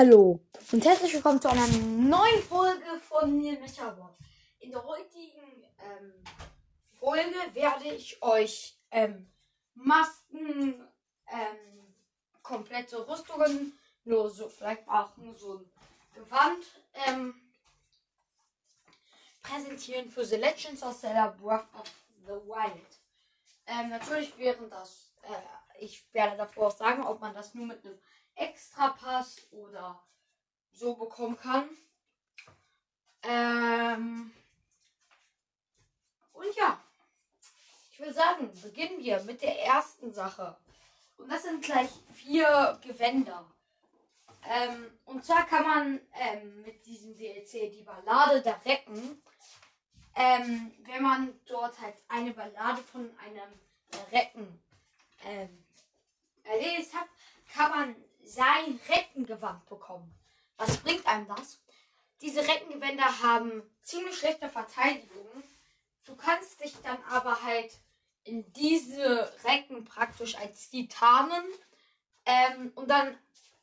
Hallo und herzlich willkommen zu einer neuen Folge von mir Metabot. In der heutigen ähm, Folge werde ich euch ähm, Masken, ähm, komplette Rüstungen, nur so, vielleicht auch nur so ein Gewand ähm, präsentieren für The Legends of Zelda Breath of the Wild. Ähm, natürlich wären das, äh, ich werde davor auch sagen, ob man das nur mit einem Extrapass oder so bekommen kann. Ähm und ja, ich würde sagen, beginnen wir mit der ersten Sache. Und das sind gleich vier Gewänder. Ähm, und zwar kann man ähm, mit diesem DLC die Ballade der Recken, ähm, wenn man dort halt eine Ballade von einem Recken ähm, erledigt hat, kann man sein Reckengewand bekommen. Was bringt einem das? Diese Reckengewänder haben ziemlich schlechte Verteidigung. Du kannst dich dann aber halt in diese Recken praktisch als Titanen ähm, und dann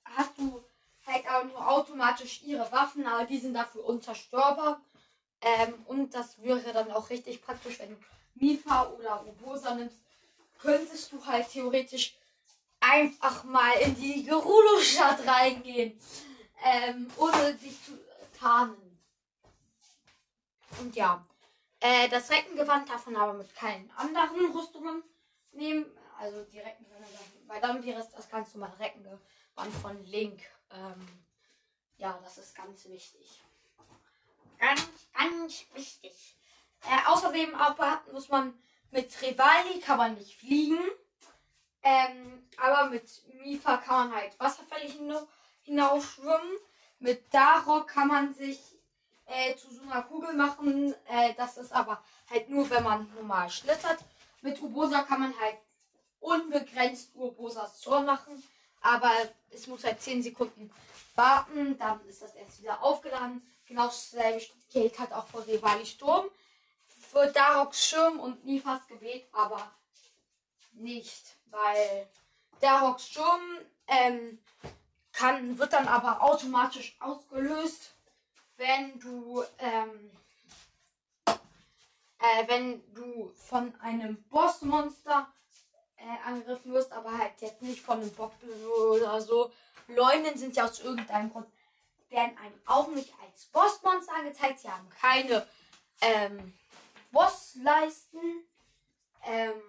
hast du halt auch nur automatisch ihre Waffen, aber die sind dafür unzerstörbar. Ähm, und das wäre dann auch richtig praktisch, wenn du Mifa oder Ubosa nimmst, könntest du halt theoretisch einfach mal in die Gerudo-Stadt reingehen, ähm, ohne dich zu tarnen. Und ja, äh, das Reckengewand davon aber mit keinen anderen Rüstungen nehmen. Also die Reckengewand, weil dann wäre es das ganz normale Reckengewand von Link. Ähm, ja, das ist ganz wichtig. Ganz, ganz wichtig. Äh, außerdem beachten muss man, mit Rivali kann man nicht fliegen. Ähm, aber mit Mifa kann man halt Wasserfälle hinausschwimmen. Mit Darok kann man sich äh, zu so einer Kugel machen. Äh, das ist aber halt nur, wenn man normal schlittert. Mit Ubosa kann man halt unbegrenzt Ubosas Zorn machen. Aber es muss halt 10 Sekunden warten. Dann ist das erst wieder aufgeladen. Genau dasselbe gilt halt auch für Rivali Sturm. Für Daroks Schirm und Nifas Gebet, aber nicht weil der Rocksturm ähm, kann, wird dann aber automatisch ausgelöst, wenn du ähm, äh, wenn du von einem Bossmonster äh, angegriffen wirst, aber halt jetzt nicht von einem Bock oder so. Leunen sind ja aus irgendeinem Grund werden einem auch nicht als Bossmonster angezeigt. Sie haben keine ähm, Bossleisten. Ähm,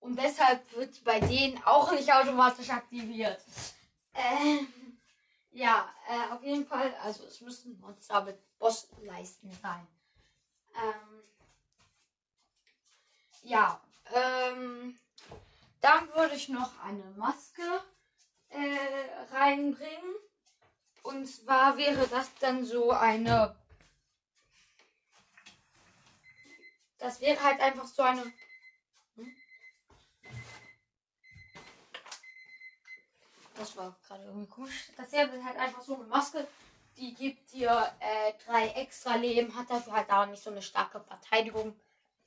und deshalb wird bei denen auch nicht automatisch aktiviert. Ähm, ja, äh, auf jeden Fall, also es müssen Monster mit Bossleisten sein. Ähm, ja, ähm, dann würde ich noch eine Maske äh, reinbringen. Und zwar wäre das dann so eine. Das wäre halt einfach so eine Das war gerade irgendwie komisch. Das hier ist halt einfach so eine Maske. Die gibt dir äh, drei extra Leben, hat dafür halt auch nicht so eine starke Verteidigung.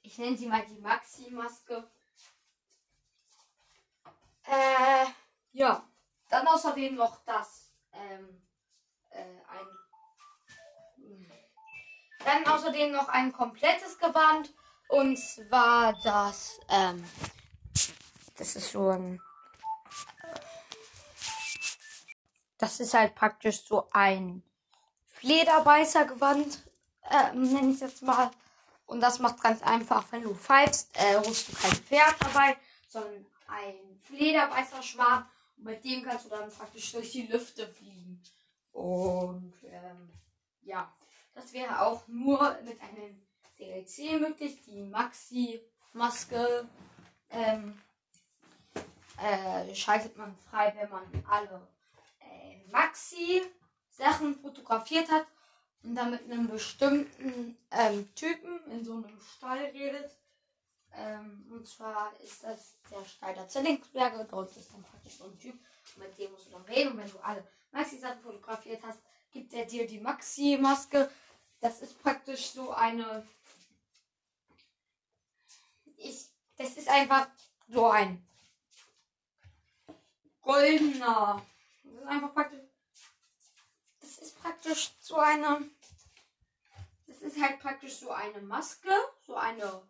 Ich nenne sie mal die Maxi-Maske. Äh, ja. Dann außerdem noch das, ähm, äh, ein. Dann außerdem noch ein komplettes Gewand. Und zwar das, ähm, das ist so ein Das ist halt praktisch so ein Flederbeißergewand, äh, nenne ich jetzt mal. Und das macht ganz einfach, wenn du pfeifst, äh, rufst du kein Pferd dabei, sondern ein Flederbeißerschwarm. Und mit dem kannst du dann praktisch durch die Lüfte fliegen. Und ähm, ja, das wäre auch nur mit einem DLC möglich. Die Maxi-Maske ähm, äh, schaltet man frei, wenn man alle Maxi-Sachen fotografiert hat und dann mit einem bestimmten ähm, Typen in so einem Stall redet. Ähm, und zwar ist das der Stall der Zellingsberge. Dort ist dann praktisch so ein Typ, mit dem musst du dann reden. Und wenn du alle Maxi-Sachen fotografiert hast, gibt er dir die Maxi-Maske. Das ist praktisch so eine. Ich, das ist einfach so ein goldener. Das ist einfach praktisch ist praktisch so eine. Das ist halt praktisch so eine Maske, so eine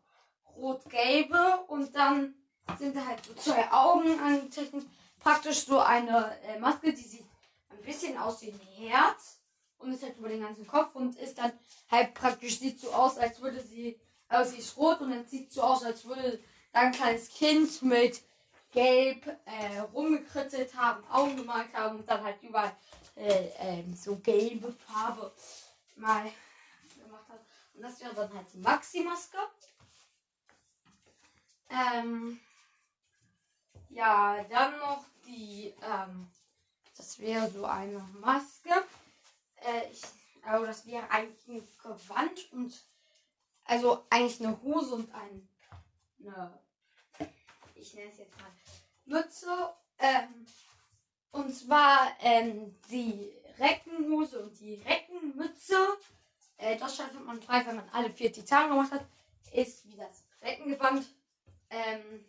rot-gelbe und dann sind da halt so zwei Augen angezeichnet. Praktisch so eine äh, Maske, die sieht ein bisschen aus wie ein Herz und ist halt über den ganzen Kopf und ist dann halt praktisch sieht so aus, als würde sie, also sie ist rot und dann sieht so aus, als würde da ein kleines Kind mit gelb äh, rumgekritzelt haben, Augen gemalt haben und dann halt überall äh, äh, so gelbe Farbe mal gemacht hat. Und das wäre dann halt die Maxi-Maske. Ähm, ja, dann noch die, ähm, das wäre so eine Maske. Äh, ich, also das wäre eigentlich ein Gewand und, also eigentlich eine Hose und ein, eine, ich nenne es jetzt mal Mütze. Ähm, und zwar ähm, die Reckenhose und die Reckenmütze. Äh, das schaltet man frei, wenn man alle vier Titanen gemacht hat. Ist wie das Reckengewand. Ähm,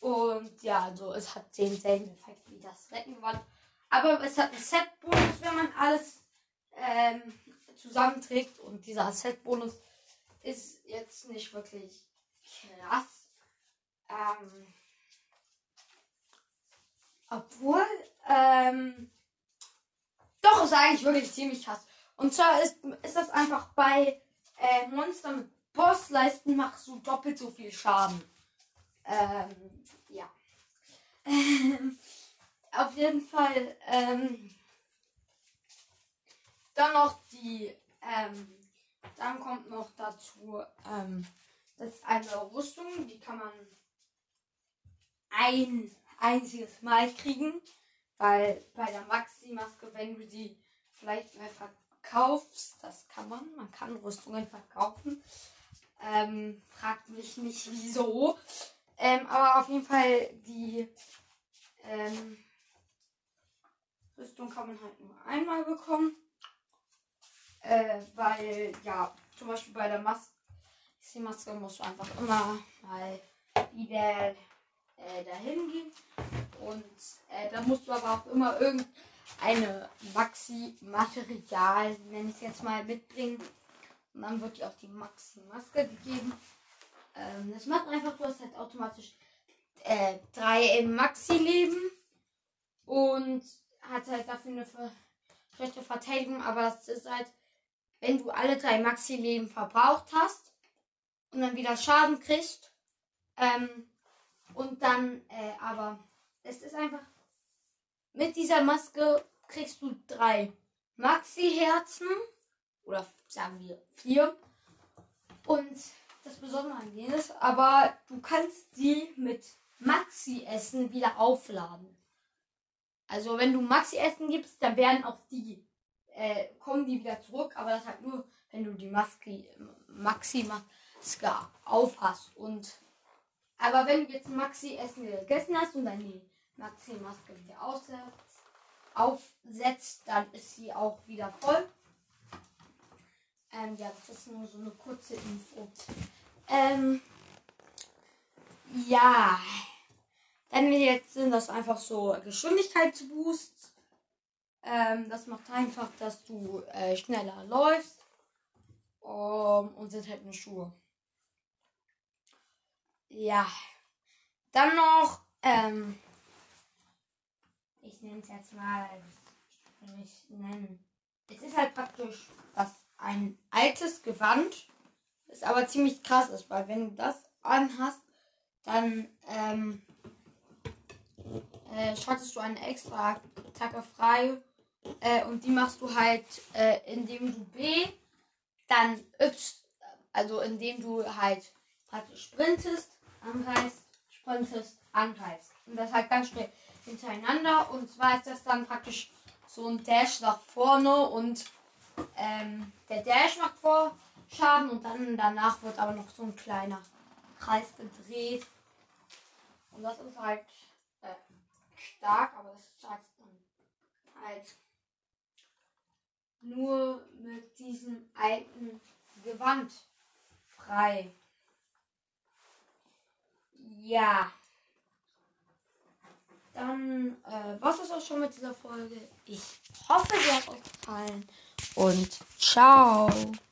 und ja, also es hat denselben Effekt wie das Reckengewand. Aber es hat einen Set-Bonus, wenn man alles ähm, zusammenträgt. Und dieser Set-Bonus ist jetzt nicht wirklich krass. Ähm, obwohl, ähm, doch, ist eigentlich wirklich ziemlich krass. Und zwar ist, ist das einfach bei äh, Monster mit Bossleisten machst du doppelt so viel Schaden. Ähm, ja. auf jeden Fall, ähm, dann noch die, ähm, dann kommt noch dazu, ähm, das ist eine Rüstung, die kann man ein einziges Mal kriegen. Weil bei der Maxi-Maske, wenn du sie vielleicht mal verkaufst, das kann man, man kann Rüstungen verkaufen. Ähm, fragt mich nicht wieso. Ähm, aber auf jeden Fall die ähm, Rüstung kann man halt nur einmal bekommen. Äh, weil, ja, zum Beispiel bei der Mas Maske musst du einfach immer mal wieder äh, dahin gehen. Und äh, da musst du aber auch immer irgendeine Maxi-Material, nenne ich es jetzt mal, mitbringen. Und dann wird dir auch die Maxi-Maske gegeben. Ähm, das macht einfach, du hast halt automatisch äh, drei Maxi-Leben und hat halt dafür eine schlechte Verteidigung, aber das ist halt, wenn du alle drei Maxi-Leben verbraucht hast und dann wieder Schaden kriegst, ähm, und dann, äh, aber es ist einfach, mit dieser Maske kriegst du drei Maxi-Herzen. Oder sagen wir vier. Und das Besondere an denen ist, aber du kannst die mit Maxi-Essen wieder aufladen. Also wenn du Maxi-Essen gibst, dann werden auch die, äh, kommen die wieder zurück, aber das halt nur, wenn du die Maske, Maxi-Maske aufhast. Und aber wenn du jetzt Maxi-Essen gegessen hast und dann die Maxi-Maske wieder aussetzt, aufsetzt, dann ist sie auch wieder voll. Ähm, ja, das ist nur so eine kurze Info. Ähm, ja. Dann jetzt sind das einfach so Geschwindigkeitsboosts. Ähm, das macht einfach, dass du äh, schneller läufst. Um, und sind halt nur Schuhe. Ja. Dann noch, ähm, ich nenne es jetzt mal, ich nennen. Es ist halt praktisch was ein altes Gewand, das aber ziemlich krass ist, weil wenn du das anhast, dann ähm, äh, schaltest du eine extra Attacke frei äh, und die machst du halt, äh, indem du B, dann Y, also indem du halt praktisch sprintest angreifst, sprintest, angreifst. Und das halt ganz schnell hintereinander. Und zwar ist das dann praktisch so ein Dash nach vorne und ähm, der Dash macht vor Schaden und dann danach wird aber noch so ein kleiner Kreis gedreht. Und das ist halt äh, stark, aber das ist halt halt nur mit diesem alten Gewand frei. Ja. Dann äh, was ist auch schon mit dieser Folge. Ich hoffe, sie hat euch gefallen. Und ciao.